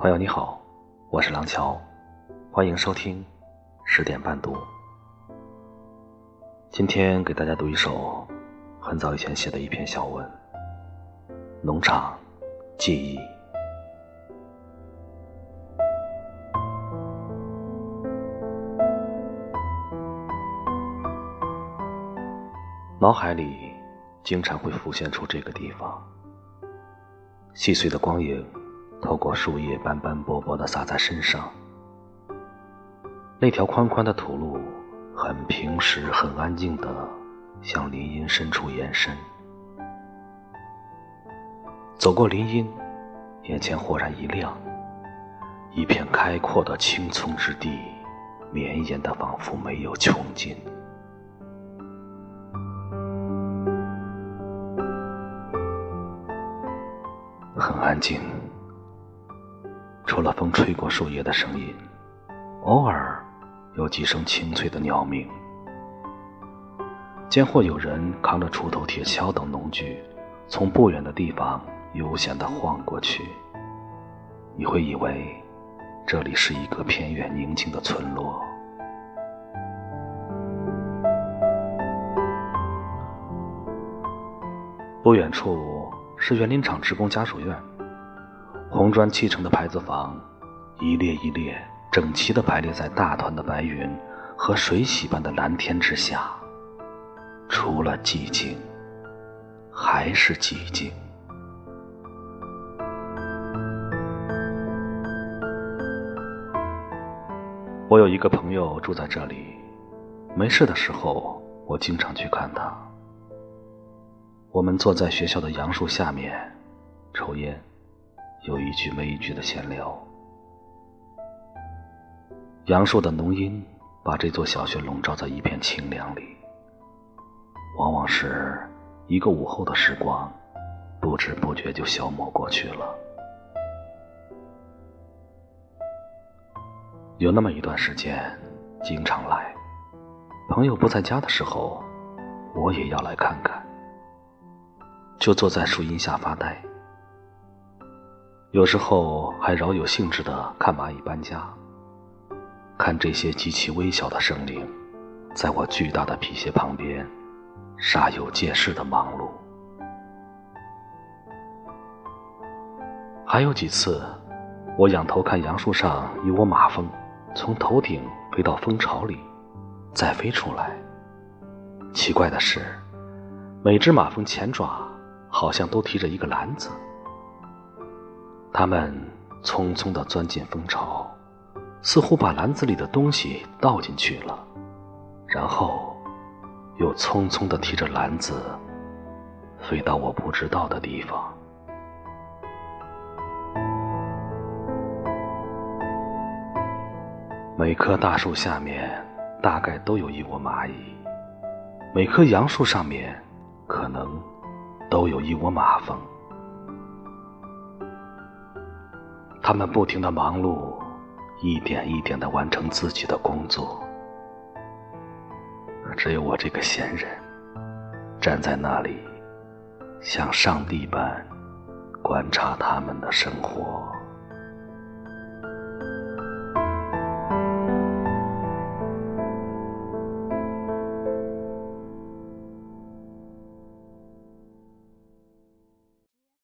朋友你好，我是廊桥，欢迎收听十点半读。今天给大家读一首很早以前写的一篇小文，《农场记忆》。脑海里经常会浮现出这个地方，细碎的光影透过树叶斑斑驳驳的洒在身上。那条宽宽的土路很平实、很安静的向林荫深处延伸。走过林荫，眼前豁然一亮，一片开阔的青葱之地，绵延的仿佛没有穷尽。很安静，除了风吹过树叶的声音，偶尔有几声清脆的鸟鸣。间或有人扛着锄头、铁锹等农具，从不远的地方悠闲地晃过去。你会以为这里是一个偏远宁静的村落。不远处。是园林厂职工家属院，红砖砌成的牌子房，一列一列整齐地排列在大团的白云和水洗般的蓝天之下。除了寂静，还是寂静。我有一个朋友住在这里，没事的时候，我经常去看他。我们坐在学校的杨树下面，抽烟，有一句没一句的闲聊。杨树的浓荫把这座小学笼罩在一片清凉里。往往是一个午后的时光，不知不觉就消磨过去了。有那么一段时间，经常来，朋友不在家的时候，我也要来看看。就坐在树荫下发呆，有时候还饶有兴致的看蚂蚁搬家，看这些极其微小的生灵，在我巨大的皮鞋旁边，煞有介事的忙碌。还有几次，我仰头看杨树上一窝马蜂，从头顶飞到蜂巢里，再飞出来。奇怪的是，每只马蜂前爪。好像都提着一个篮子，他们匆匆地钻进蜂巢，似乎把篮子里的东西倒进去了，然后又匆匆地提着篮子飞到我不知道的地方。每棵大树下面大概都有一窝蚂蚁，每棵杨树上面可能。都有一窝马蜂，他们不停的忙碌，一点一点的完成自己的工作。只有我这个闲人，站在那里，像上帝般观察他们的生活。